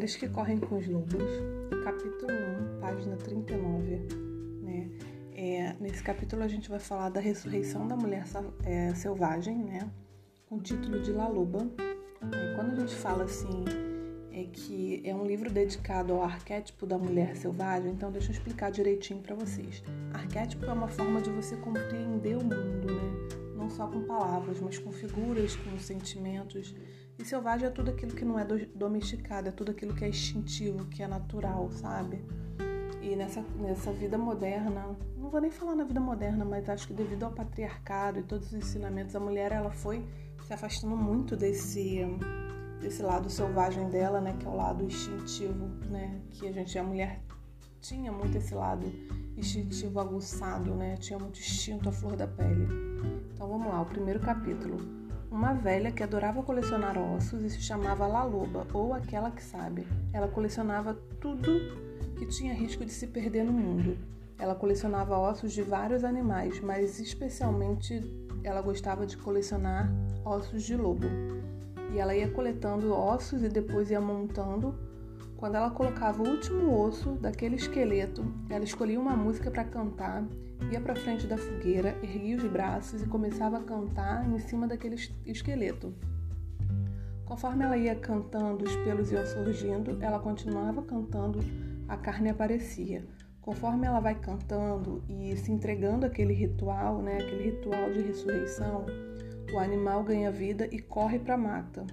Mulheres que Correm com os Lobos, capítulo 1, página 39. Né? É, nesse capítulo a gente vai falar da ressurreição da mulher é, selvagem, né? com o título de La Loba. É, quando a gente fala assim, é que é um livro dedicado ao arquétipo da mulher selvagem, então deixa eu explicar direitinho para vocês. Arquétipo é uma forma de você compreender o mundo, né? não só com palavras, mas com figuras, com sentimentos. E selvagem é tudo aquilo que não é domesticado, é tudo aquilo que é instintivo, que é natural, sabe? E nessa, nessa vida moderna, não vou nem falar na vida moderna, mas acho que devido ao patriarcado e todos os ensinamentos, a mulher ela foi se afastando muito desse desse lado selvagem dela, né, que é o lado instintivo, né, que a gente a mulher tinha muito esse lado instintivo aguçado, né? Tinha muito instinto à flor da pele. Então vamos lá, o primeiro capítulo. Uma velha que adorava colecionar ossos e se chamava La Loba, ou aquela que sabe. Ela colecionava tudo que tinha risco de se perder no mundo. Ela colecionava ossos de vários animais, mas especialmente ela gostava de colecionar ossos de lobo. E ela ia coletando ossos e depois ia montando quando ela colocava o último osso daquele esqueleto, ela escolhia uma música para cantar, ia para frente da fogueira, erguia os braços e começava a cantar em cima daquele esqueleto. Conforme ela ia cantando, os pelos iam surgindo, ela continuava cantando, a carne aparecia. Conforme ela vai cantando e se entregando àquele ritual, né, aquele ritual de ressurreição, o animal ganha vida e corre para a mata.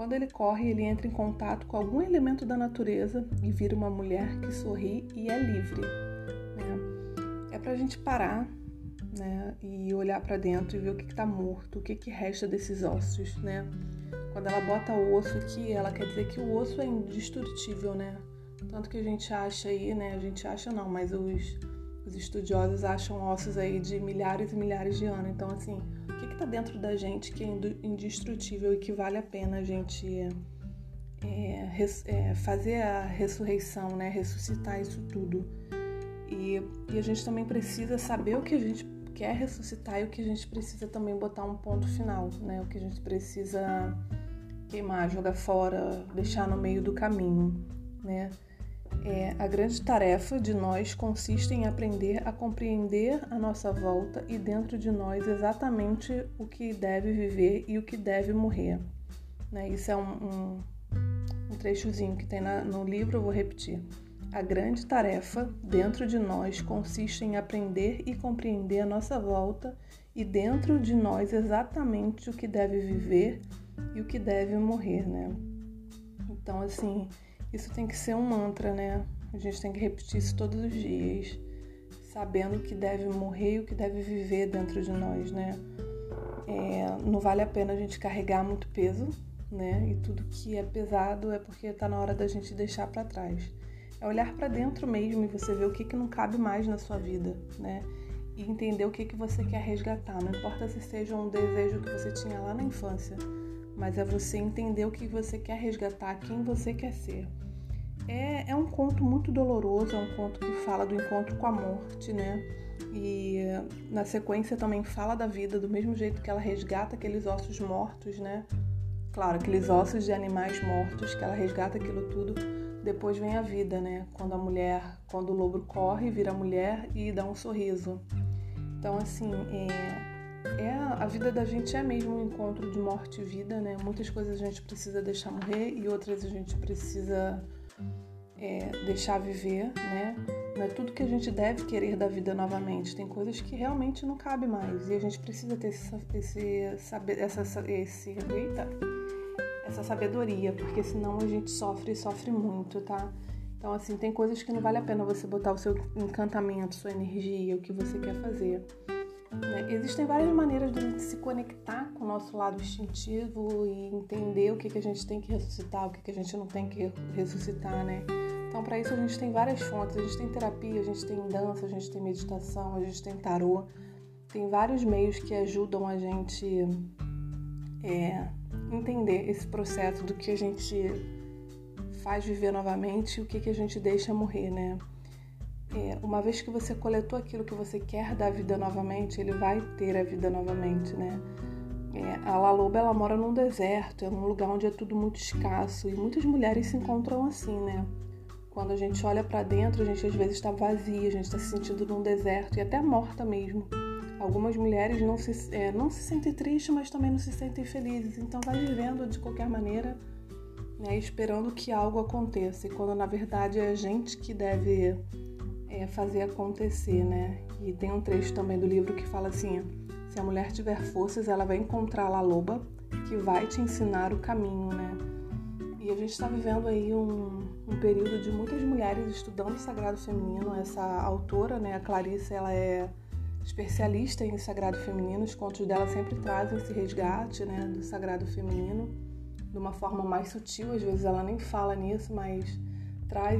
Quando ele corre, ele entra em contato com algum elemento da natureza e vira uma mulher que sorri e é livre. Né? É para a gente parar né, e olhar para dentro e ver o que está morto, o que, que resta desses ossos. Né? Quando ela bota o osso aqui, ela quer dizer que o osso é indestrutível, né? Tanto que a gente acha aí, né? A gente acha não, mas os, os estudiosos acham ossos aí de milhares e milhares de anos. Então, assim, o que está dentro da gente que é indestrutível e que vale a pena a gente é, é, fazer a ressurreição, né? ressuscitar isso tudo. E, e a gente também precisa saber o que a gente quer ressuscitar e o que a gente precisa também botar um ponto final, né? O que a gente precisa queimar, jogar fora, deixar no meio do caminho, né? É, a grande tarefa de nós consiste em aprender a compreender a nossa volta e dentro de nós exatamente o que deve viver e o que deve morrer. Né? Isso é um, um, um trechozinho que tem na, no livro, eu vou repetir. A grande tarefa dentro de nós consiste em aprender e compreender a nossa volta e dentro de nós exatamente o que deve viver e o que deve morrer, né? Então, assim, isso tem que ser um mantra, né? A gente tem que repetir isso todos os dias, sabendo o que deve morrer e o que deve viver dentro de nós, né? É, não vale a pena a gente carregar muito peso, né? E tudo que é pesado é porque está na hora da gente deixar para trás. É olhar para dentro mesmo e você ver o que, que não cabe mais na sua vida, né? E entender o que, que você quer resgatar. Não importa se seja um desejo que você tinha lá na infância, mas é você entender o que você quer resgatar, quem você quer ser. É, é um conto muito doloroso, é um conto que fala do encontro com a morte, né? E na sequência também fala da vida, do mesmo jeito que ela resgata aqueles ossos mortos, né? Claro, aqueles ossos de animais mortos, que ela resgata aquilo tudo. Depois vem a vida, né? Quando a mulher, quando o lobo corre, vira mulher e dá um sorriso. Então, assim, é, é a, vida da gente é mesmo um encontro de morte e vida, né? Muitas coisas a gente precisa deixar morrer e outras a gente precisa é, deixar viver, né? Não é tudo que a gente deve querer da vida novamente. Tem coisas que realmente não cabe mais e a gente precisa ter esse saber, essa, esse, eita, essa sabedoria, porque senão a gente sofre e sofre muito, tá? Então, assim, tem coisas que não vale a pena você botar o seu encantamento, sua energia, o que você quer fazer. Né? Existem várias maneiras de a gente se conectar com o nosso lado instintivo e entender o que, que a gente tem que ressuscitar, o que, que a gente não tem que ressuscitar, né? Então, para isso, a gente tem várias fontes. A gente tem terapia, a gente tem dança, a gente tem meditação, a gente tem tarô. Tem vários meios que ajudam a gente é, entender esse processo do que a gente faz viver novamente e o que, que a gente deixa morrer, né? É, uma vez que você coletou aquilo que você quer da vida novamente, ele vai ter a vida novamente, né? É, a La Loba ela mora num deserto, é um lugar onde é tudo muito escasso e muitas mulheres se encontram assim, né? Quando a gente olha para dentro, a gente às vezes está vazia, a gente está se sentindo num deserto e até morta mesmo. Algumas mulheres não se, é, não se sentem tristes, mas também não se sentem felizes. Então vai vivendo de qualquer maneira, né, esperando que algo aconteça. E quando na verdade é a gente que deve é, fazer acontecer, né? E tem um trecho também do livro que fala assim: se a mulher tiver forças, ela vai encontrar a loba que vai te ensinar o caminho, né? E a gente está vivendo aí um, um, período de muitas mulheres estudando o sagrado feminino. Essa autora, né, a Clarice, ela é especialista em sagrado feminino. Os contos dela sempre trazem esse resgate, né, do sagrado feminino de uma forma mais sutil. Às vezes ela nem fala nisso, mas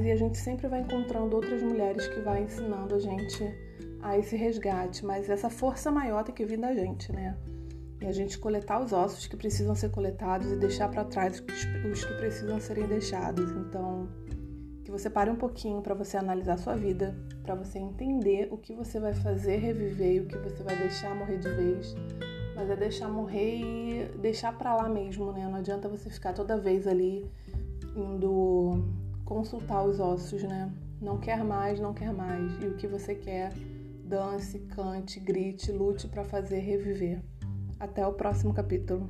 e a gente sempre vai encontrando outras mulheres que vai ensinando a gente a esse resgate, mas essa força maior tem que vir da gente, né? E a gente coletar os ossos que precisam ser coletados e deixar para trás os que precisam serem deixados. Então, que você pare um pouquinho para você analisar sua vida, para você entender o que você vai fazer reviver e o que você vai deixar morrer de vez. Mas é deixar morrer e deixar para lá mesmo, né? Não adianta você ficar toda vez ali indo consultar os ossos, né? Não quer mais, não quer mais. E o que você quer, dance, cante, grite, lute para fazer reviver. Até o próximo capítulo.